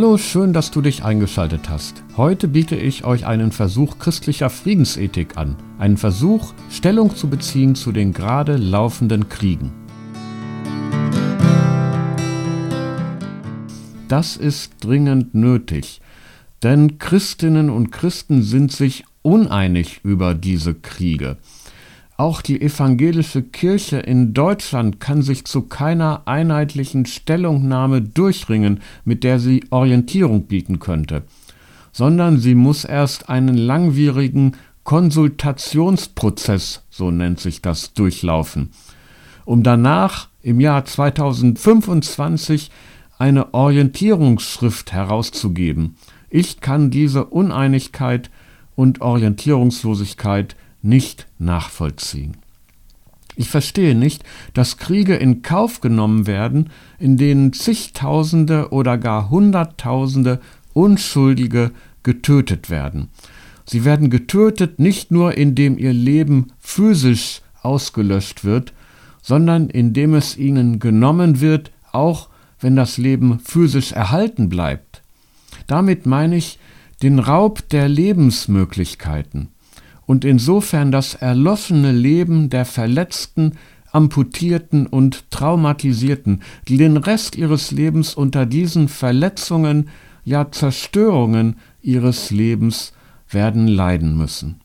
Hallo, schön, dass du dich eingeschaltet hast. Heute biete ich euch einen Versuch christlicher Friedensethik an. Einen Versuch, Stellung zu beziehen zu den gerade laufenden Kriegen. Das ist dringend nötig, denn Christinnen und Christen sind sich uneinig über diese Kriege. Auch die evangelische Kirche in Deutschland kann sich zu keiner einheitlichen Stellungnahme durchringen, mit der sie Orientierung bieten könnte, sondern sie muss erst einen langwierigen Konsultationsprozess, so nennt sich das, durchlaufen, um danach im Jahr 2025 eine Orientierungsschrift herauszugeben. Ich kann diese Uneinigkeit und Orientierungslosigkeit nicht nachvollziehen. Ich verstehe nicht, dass Kriege in Kauf genommen werden, in denen zigtausende oder gar hunderttausende Unschuldige getötet werden. Sie werden getötet nicht nur indem ihr Leben physisch ausgelöscht wird, sondern indem es ihnen genommen wird, auch wenn das Leben physisch erhalten bleibt. Damit meine ich den Raub der Lebensmöglichkeiten und insofern das erloschene Leben der Verletzten, Amputierten und Traumatisierten, die den Rest ihres Lebens unter diesen Verletzungen, ja Zerstörungen ihres Lebens werden leiden müssen.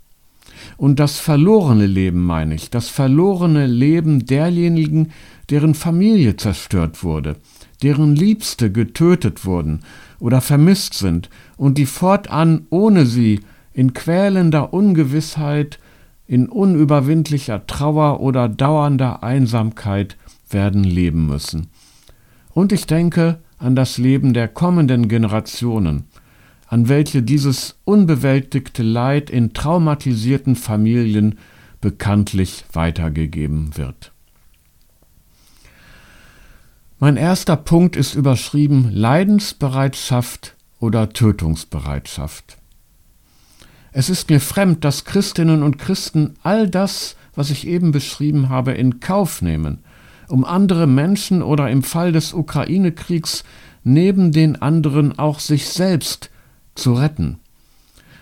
Und das verlorene Leben meine ich, das verlorene Leben derjenigen, deren Familie zerstört wurde, deren Liebste getötet wurden oder vermisst sind und die fortan ohne sie in quälender Ungewissheit, in unüberwindlicher Trauer oder dauernder Einsamkeit werden leben müssen. Und ich denke an das Leben der kommenden Generationen, an welche dieses unbewältigte Leid in traumatisierten Familien bekanntlich weitergegeben wird. Mein erster Punkt ist überschrieben Leidensbereitschaft oder Tötungsbereitschaft. Es ist mir fremd, dass Christinnen und Christen all das, was ich eben beschrieben habe, in Kauf nehmen, um andere Menschen oder im Fall des Ukraine-Kriegs neben den anderen auch sich selbst zu retten.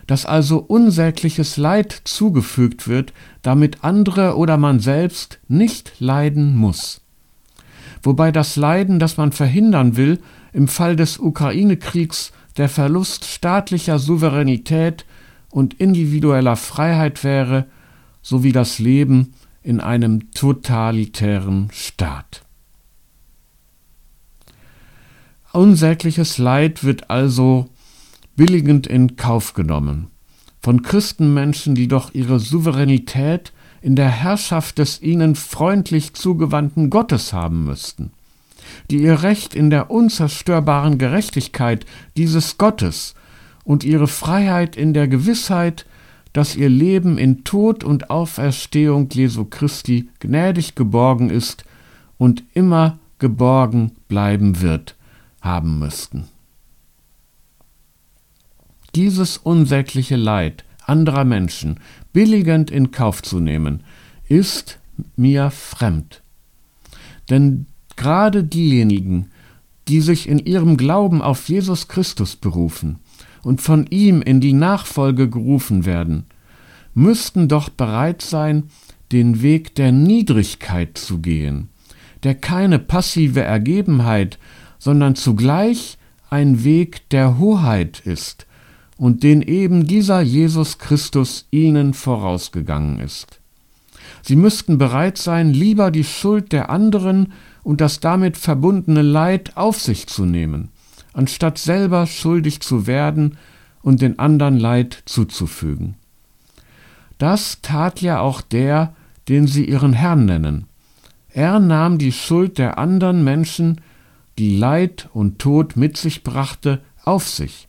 Dass also unsägliches Leid zugefügt wird, damit andere oder man selbst nicht leiden muss. Wobei das Leiden, das man verhindern will, im Fall des Ukraine-Kriegs der Verlust staatlicher Souveränität und individueller Freiheit wäre, sowie das Leben in einem totalitären Staat. Unsägliches Leid wird also billigend in Kauf genommen von Christenmenschen, die doch ihre Souveränität in der Herrschaft des ihnen freundlich zugewandten Gottes haben müssten, die ihr Recht in der unzerstörbaren Gerechtigkeit dieses Gottes und ihre Freiheit in der Gewissheit, dass ihr Leben in Tod und Auferstehung Jesu Christi gnädig geborgen ist und immer geborgen bleiben wird, haben müssten. Dieses unsägliche Leid anderer Menschen billigend in Kauf zu nehmen, ist mir fremd. Denn gerade diejenigen, die sich in ihrem Glauben auf Jesus Christus berufen, und von ihm in die Nachfolge gerufen werden, müssten doch bereit sein, den Weg der Niedrigkeit zu gehen, der keine passive Ergebenheit, sondern zugleich ein Weg der Hoheit ist und den eben dieser Jesus Christus ihnen vorausgegangen ist. Sie müssten bereit sein, lieber die Schuld der anderen und das damit verbundene Leid auf sich zu nehmen, anstatt selber schuldig zu werden und den anderen Leid zuzufügen. Das tat ja auch der, den sie ihren Herrn nennen. Er nahm die Schuld der anderen Menschen, die Leid und Tod mit sich brachte, auf sich.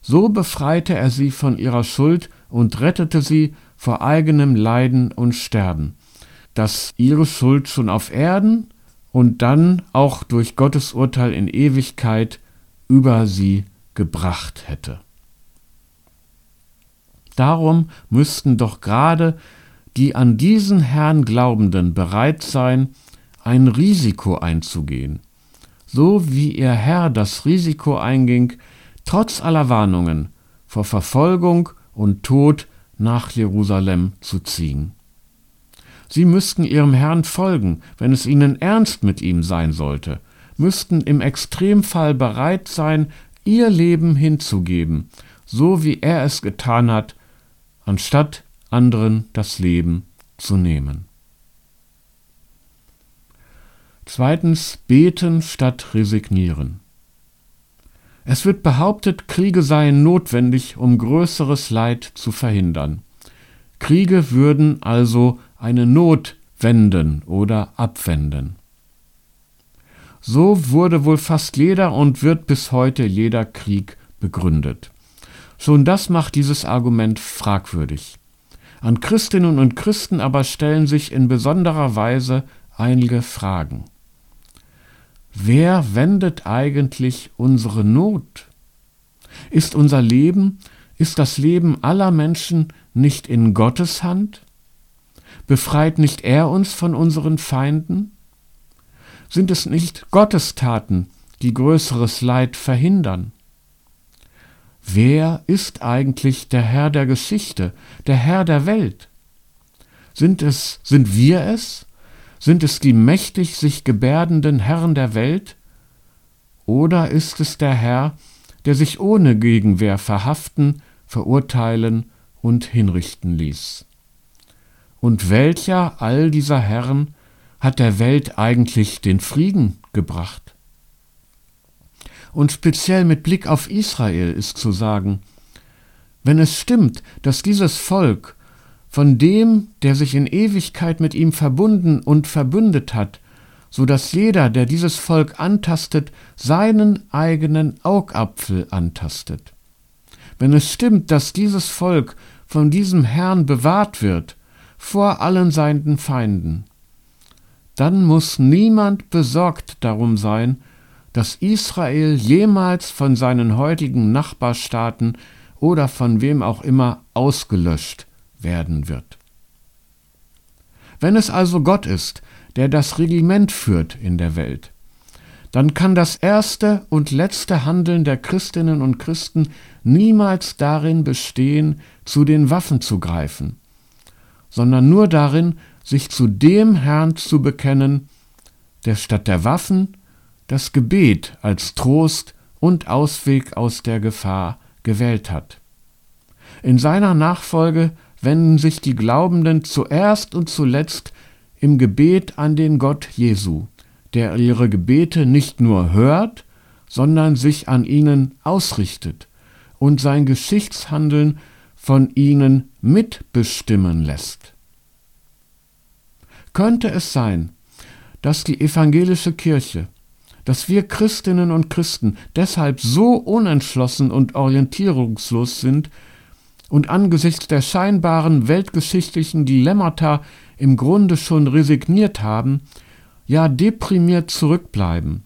So befreite er sie von ihrer Schuld und rettete sie vor eigenem Leiden und Sterben, das ihre Schuld schon auf Erden und dann auch durch Gottes Urteil in Ewigkeit über sie gebracht hätte. Darum müssten doch gerade die an diesen Herrn Glaubenden bereit sein, ein Risiko einzugehen, so wie ihr Herr das Risiko einging, trotz aller Warnungen vor Verfolgung und Tod nach Jerusalem zu ziehen. Sie müssten ihrem Herrn folgen, wenn es ihnen ernst mit ihm sein sollte, müssten im Extremfall bereit sein, ihr Leben hinzugeben, so wie er es getan hat, anstatt anderen das Leben zu nehmen. Zweitens beten statt resignieren. Es wird behauptet, Kriege seien notwendig, um größeres Leid zu verhindern. Kriege würden also eine Not wenden oder abwenden. So wurde wohl fast jeder und wird bis heute jeder Krieg begründet. Schon das macht dieses Argument fragwürdig. An Christinnen und Christen aber stellen sich in besonderer Weise einige Fragen. Wer wendet eigentlich unsere Not? Ist unser Leben, ist das Leben aller Menschen nicht in Gottes Hand? Befreit nicht er uns von unseren Feinden? Sind es nicht Gottes Taten, die größeres Leid verhindern? Wer ist eigentlich der Herr der Geschichte, der Herr der Welt? Sind es, sind wir es? Sind es die mächtig sich gebärdenden Herren der Welt? Oder ist es der Herr, der sich ohne Gegenwehr verhaften, verurteilen und hinrichten ließ? Und welcher all dieser Herren hat der Welt eigentlich den Frieden gebracht? Und speziell mit Blick auf Israel ist zu sagen, wenn es stimmt, dass dieses Volk von dem, der sich in Ewigkeit mit ihm verbunden und verbündet hat, so dass jeder, der dieses Volk antastet, seinen eigenen Augapfel antastet. Wenn es stimmt, dass dieses Volk von diesem Herrn bewahrt wird, vor allen seinen Feinden, dann muss niemand besorgt darum sein, dass Israel jemals von seinen heutigen Nachbarstaaten oder von wem auch immer ausgelöscht werden wird. Wenn es also Gott ist, der das Regiment führt in der Welt, dann kann das erste und letzte Handeln der Christinnen und Christen niemals darin bestehen, zu den Waffen zu greifen, sondern nur darin, sich zu dem Herrn zu bekennen, der statt der Waffen das Gebet als Trost und Ausweg aus der Gefahr gewählt hat. In seiner Nachfolge wenden sich die Glaubenden zuerst und zuletzt im Gebet an den Gott Jesu, der ihre Gebete nicht nur hört, sondern sich an ihnen ausrichtet und sein Geschichtshandeln von ihnen mitbestimmen lässt. Könnte es sein, dass die evangelische Kirche, dass wir Christinnen und Christen deshalb so unentschlossen und orientierungslos sind und angesichts der scheinbaren weltgeschichtlichen Dilemmata im Grunde schon resigniert haben, ja deprimiert zurückbleiben.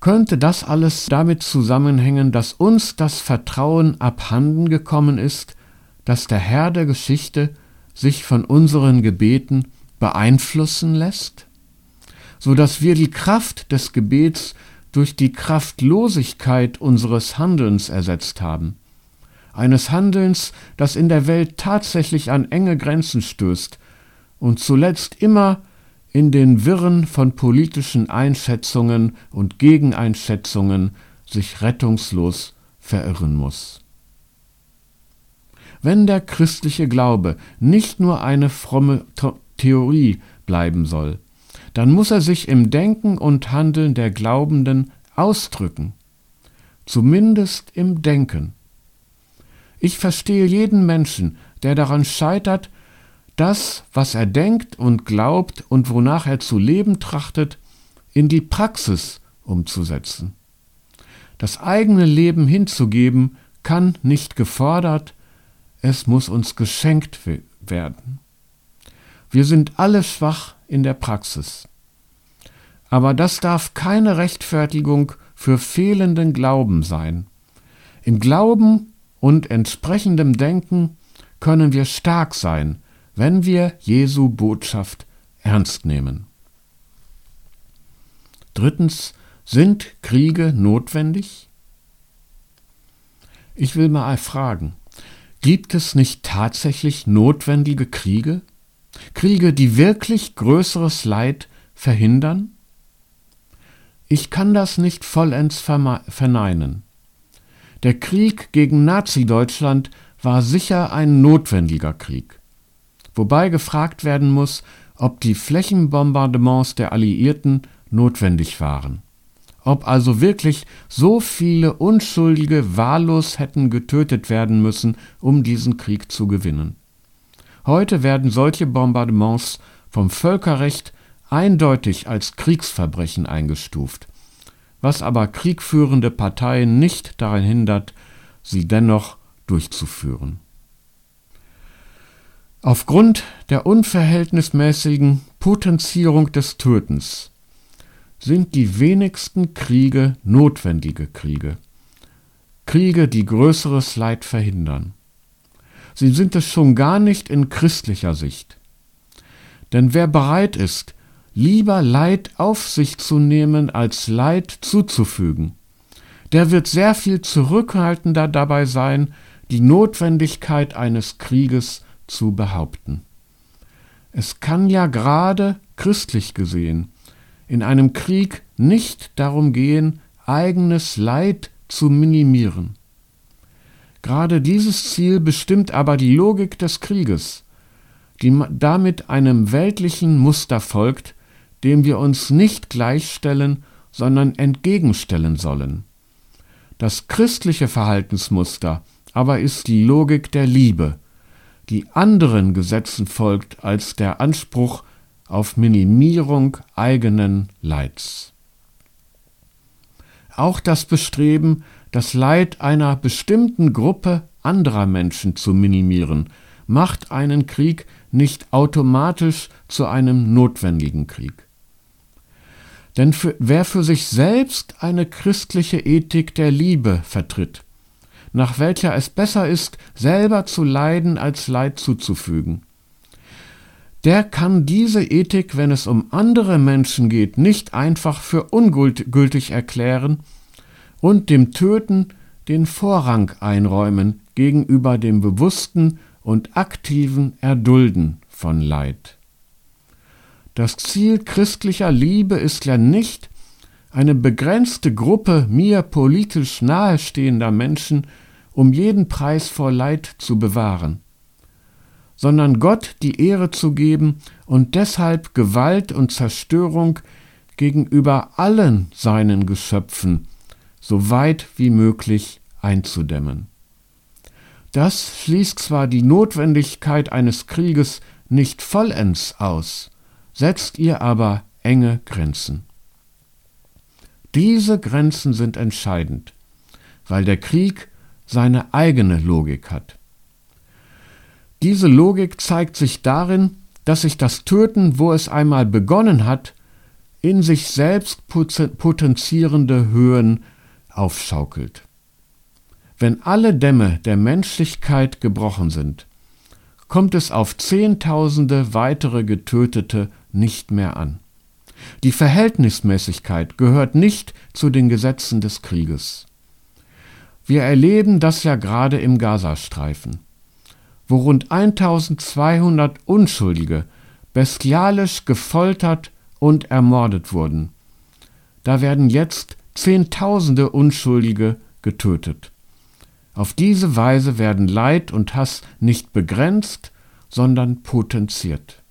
Könnte das alles damit zusammenhängen, dass uns das Vertrauen abhanden gekommen ist, dass der Herr der Geschichte sich von unseren Gebeten beeinflussen lässt, so dass wir die Kraft des Gebets durch die Kraftlosigkeit unseres Handelns ersetzt haben, eines Handelns, das in der Welt tatsächlich an enge Grenzen stößt und zuletzt immer in den Wirren von politischen Einschätzungen und Gegeneinschätzungen sich rettungslos verirren muss. Wenn der christliche Glaube nicht nur eine fromme Theorie bleiben soll, dann muss er sich im Denken und Handeln der Glaubenden ausdrücken, zumindest im Denken. Ich verstehe jeden Menschen, der daran scheitert, das, was er denkt und glaubt und wonach er zu leben trachtet, in die Praxis umzusetzen. Das eigene Leben hinzugeben kann nicht gefordert, es muss uns geschenkt werden. Wir sind alle schwach in der Praxis. Aber das darf keine Rechtfertigung für fehlenden Glauben sein. Im Glauben und entsprechendem Denken können wir stark sein, wenn wir Jesu Botschaft ernst nehmen. Drittens, sind Kriege notwendig? Ich will mal fragen, gibt es nicht tatsächlich notwendige Kriege? Kriege, die wirklich größeres Leid verhindern? Ich kann das nicht vollends verneinen. Der Krieg gegen Nazi-Deutschland war sicher ein notwendiger Krieg. Wobei gefragt werden muss, ob die Flächenbombardements der Alliierten notwendig waren. Ob also wirklich so viele Unschuldige wahllos hätten getötet werden müssen, um diesen Krieg zu gewinnen. Heute werden solche Bombardements vom Völkerrecht eindeutig als Kriegsverbrechen eingestuft was aber kriegführende Parteien nicht daran hindert, sie dennoch durchzuführen. Aufgrund der unverhältnismäßigen Potenzierung des Tötens sind die wenigsten Kriege notwendige Kriege. Kriege, die größeres Leid verhindern. Sie sind es schon gar nicht in christlicher Sicht. Denn wer bereit ist, lieber Leid auf sich zu nehmen, als Leid zuzufügen. Der wird sehr viel zurückhaltender dabei sein, die Notwendigkeit eines Krieges zu behaupten. Es kann ja gerade christlich gesehen in einem Krieg nicht darum gehen, eigenes Leid zu minimieren. Gerade dieses Ziel bestimmt aber die Logik des Krieges, die damit einem weltlichen Muster folgt, dem wir uns nicht gleichstellen, sondern entgegenstellen sollen. Das christliche Verhaltensmuster aber ist die Logik der Liebe, die anderen Gesetzen folgt als der Anspruch auf Minimierung eigenen Leids. Auch das Bestreben, das Leid einer bestimmten Gruppe anderer Menschen zu minimieren, macht einen Krieg nicht automatisch zu einem notwendigen Krieg. Denn für, wer für sich selbst eine christliche Ethik der Liebe vertritt, nach welcher es besser ist, selber zu leiden, als Leid zuzufügen, der kann diese Ethik, wenn es um andere Menschen geht, nicht einfach für ungültig erklären und dem Töten den Vorrang einräumen gegenüber dem bewussten und aktiven Erdulden von Leid. Das Ziel christlicher Liebe ist ja nicht, eine begrenzte Gruppe mir politisch nahestehender Menschen um jeden Preis vor Leid zu bewahren, sondern Gott die Ehre zu geben und deshalb Gewalt und Zerstörung gegenüber allen seinen Geschöpfen so weit wie möglich einzudämmen. Das schließt zwar die Notwendigkeit eines Krieges nicht vollends aus, setzt ihr aber enge Grenzen. Diese Grenzen sind entscheidend, weil der Krieg seine eigene Logik hat. Diese Logik zeigt sich darin, dass sich das Töten, wo es einmal begonnen hat, in sich selbst potenzierende Höhen aufschaukelt. Wenn alle Dämme der Menschlichkeit gebrochen sind, kommt es auf Zehntausende weitere Getötete nicht mehr an. Die Verhältnismäßigkeit gehört nicht zu den Gesetzen des Krieges. Wir erleben das ja gerade im Gazastreifen, wo rund 1200 Unschuldige bestialisch gefoltert und ermordet wurden. Da werden jetzt Zehntausende Unschuldige getötet. Auf diese Weise werden Leid und Hass nicht begrenzt, sondern potenziert.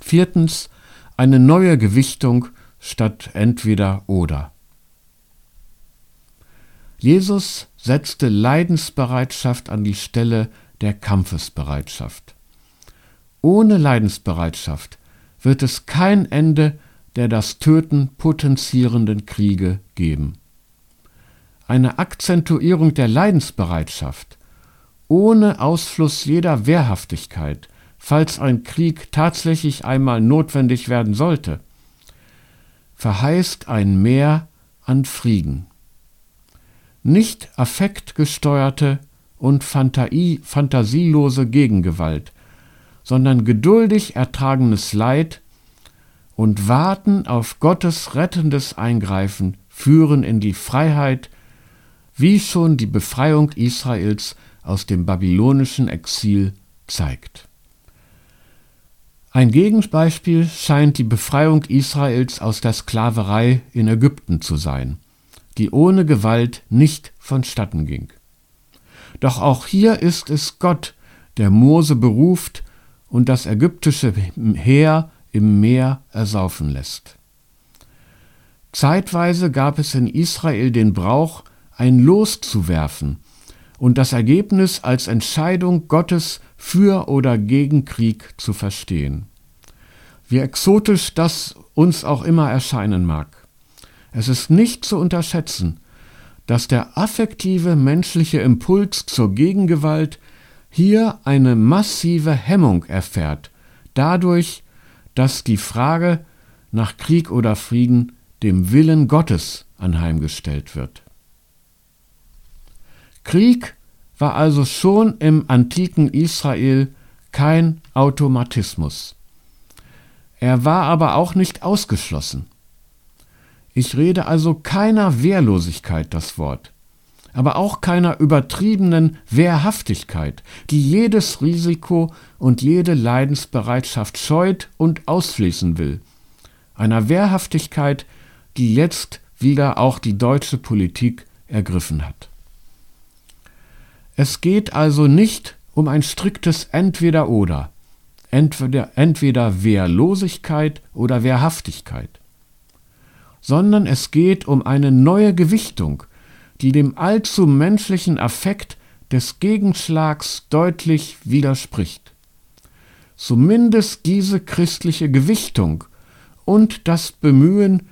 Viertens eine neue Gewichtung statt entweder oder. Jesus setzte Leidensbereitschaft an die Stelle der Kampfesbereitschaft. Ohne Leidensbereitschaft wird es kein Ende der das Töten potenzierenden Kriege geben. Eine Akzentuierung der Leidensbereitschaft ohne Ausfluss jeder Wehrhaftigkeit falls ein Krieg tatsächlich einmal notwendig werden sollte, verheißt ein Mehr an Frieden. Nicht affektgesteuerte und Fantasie, fantasielose Gegengewalt, sondern geduldig ertragenes Leid und warten auf Gottes rettendes Eingreifen führen in die Freiheit, wie schon die Befreiung Israels aus dem babylonischen Exil zeigt. Ein Gegenbeispiel scheint die Befreiung Israels aus der Sklaverei in Ägypten zu sein, die ohne Gewalt nicht vonstatten ging. Doch auch hier ist es Gott, der Mose beruft und das ägyptische Heer im Meer ersaufen lässt. Zeitweise gab es in Israel den Brauch, ein Los zu werfen und das Ergebnis als Entscheidung Gottes für oder gegen Krieg zu verstehen. Wie exotisch das uns auch immer erscheinen mag. Es ist nicht zu unterschätzen, dass der affektive menschliche Impuls zur Gegengewalt hier eine massive Hemmung erfährt, dadurch, dass die Frage nach Krieg oder Frieden dem Willen Gottes anheimgestellt wird. Krieg war also schon im antiken Israel kein Automatismus. Er war aber auch nicht ausgeschlossen. Ich rede also keiner Wehrlosigkeit das Wort, aber auch keiner übertriebenen Wehrhaftigkeit, die jedes Risiko und jede Leidensbereitschaft scheut und ausschließen will. Einer Wehrhaftigkeit, die jetzt wieder auch die deutsche Politik ergriffen hat. Es geht also nicht um ein striktes Entweder-Oder, entweder, entweder Wehrlosigkeit oder Wehrhaftigkeit, sondern es geht um eine neue Gewichtung, die dem allzu menschlichen Affekt des Gegenschlags deutlich widerspricht. Zumindest diese christliche Gewichtung und das Bemühen,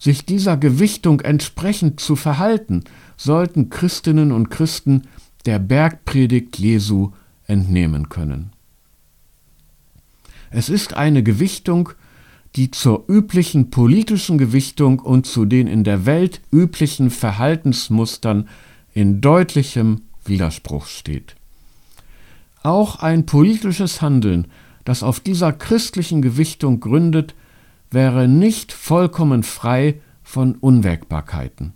sich dieser Gewichtung entsprechend zu verhalten, sollten Christinnen und Christen der Bergpredigt Jesu entnehmen können. Es ist eine Gewichtung, die zur üblichen politischen Gewichtung und zu den in der Welt üblichen Verhaltensmustern in deutlichem Widerspruch steht. Auch ein politisches Handeln, das auf dieser christlichen Gewichtung gründet, wäre nicht vollkommen frei von Unwägbarkeiten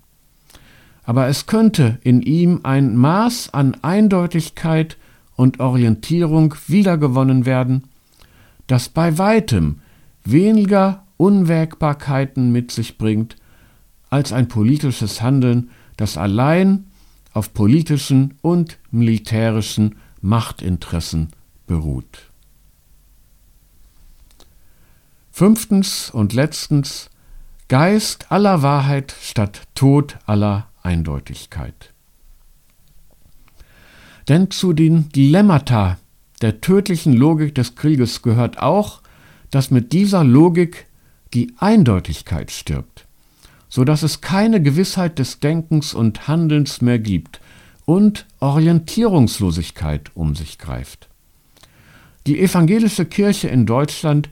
aber es könnte in ihm ein Maß an Eindeutigkeit und Orientierung wiedergewonnen werden, das bei weitem weniger Unwägbarkeiten mit sich bringt, als ein politisches Handeln, das allein auf politischen und militärischen Machtinteressen beruht. Fünftens und letztens Geist aller Wahrheit statt Tod aller Eindeutigkeit. Denn zu den Dilemmata der tödlichen Logik des Krieges gehört auch, dass mit dieser Logik die Eindeutigkeit stirbt, so dass es keine Gewissheit des Denkens und Handelns mehr gibt und Orientierungslosigkeit um sich greift. Die evangelische Kirche in Deutschland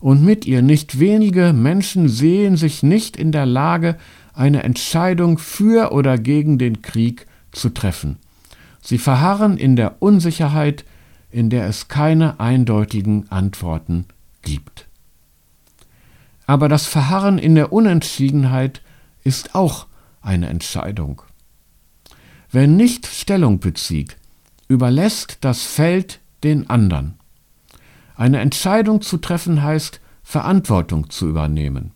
und mit ihr nicht wenige Menschen sehen sich nicht in der Lage, eine Entscheidung für oder gegen den Krieg zu treffen. Sie verharren in der Unsicherheit, in der es keine eindeutigen Antworten gibt. Aber das Verharren in der Unentschiedenheit ist auch eine Entscheidung. Wer nicht Stellung bezieht, überlässt das Feld den anderen. Eine Entscheidung zu treffen heißt, Verantwortung zu übernehmen.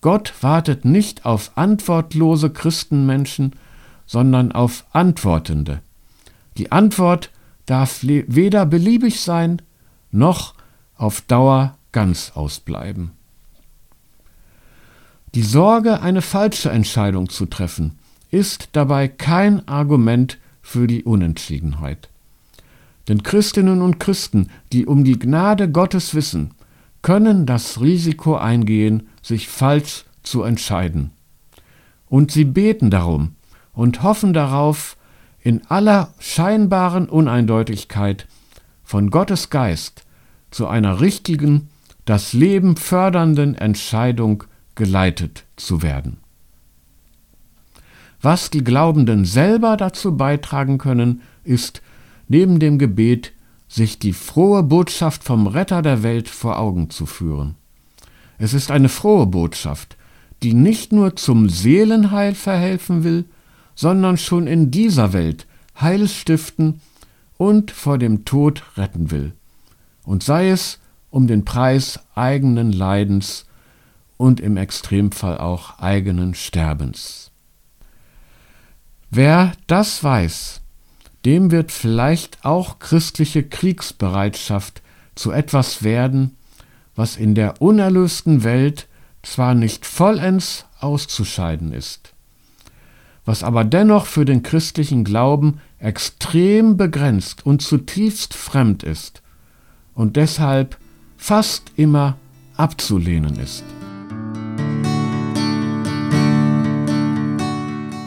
Gott wartet nicht auf antwortlose Christenmenschen, sondern auf Antwortende. Die Antwort darf weder beliebig sein, noch auf Dauer ganz ausbleiben. Die Sorge, eine falsche Entscheidung zu treffen, ist dabei kein Argument für die Unentschiedenheit. Denn Christinnen und Christen, die um die Gnade Gottes wissen, können das Risiko eingehen, sich falsch zu entscheiden. Und sie beten darum und hoffen darauf, in aller scheinbaren Uneindeutigkeit von Gottes Geist zu einer richtigen, das Leben fördernden Entscheidung geleitet zu werden. Was die Glaubenden selber dazu beitragen können, ist neben dem Gebet sich die frohe Botschaft vom Retter der Welt vor Augen zu führen. Es ist eine frohe Botschaft, die nicht nur zum Seelenheil verhelfen will, sondern schon in dieser Welt Heiles stiften und vor dem Tod retten will. Und sei es um den Preis eigenen Leidens und im Extremfall auch eigenen Sterbens. Wer das weiß, dem wird vielleicht auch christliche Kriegsbereitschaft zu etwas werden, was in der unerlösten Welt zwar nicht vollends auszuscheiden ist, was aber dennoch für den christlichen Glauben extrem begrenzt und zutiefst fremd ist und deshalb fast immer abzulehnen ist.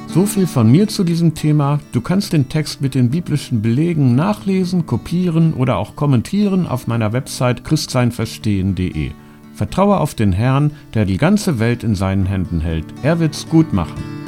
So viel von mir zu diesem Thema. Du kannst den Text mit den biblischen Belegen nachlesen, kopieren oder auch kommentieren auf meiner Website christseinverstehen.de. Vertraue auf den Herrn, der die ganze Welt in seinen Händen hält. Er wird's gut machen.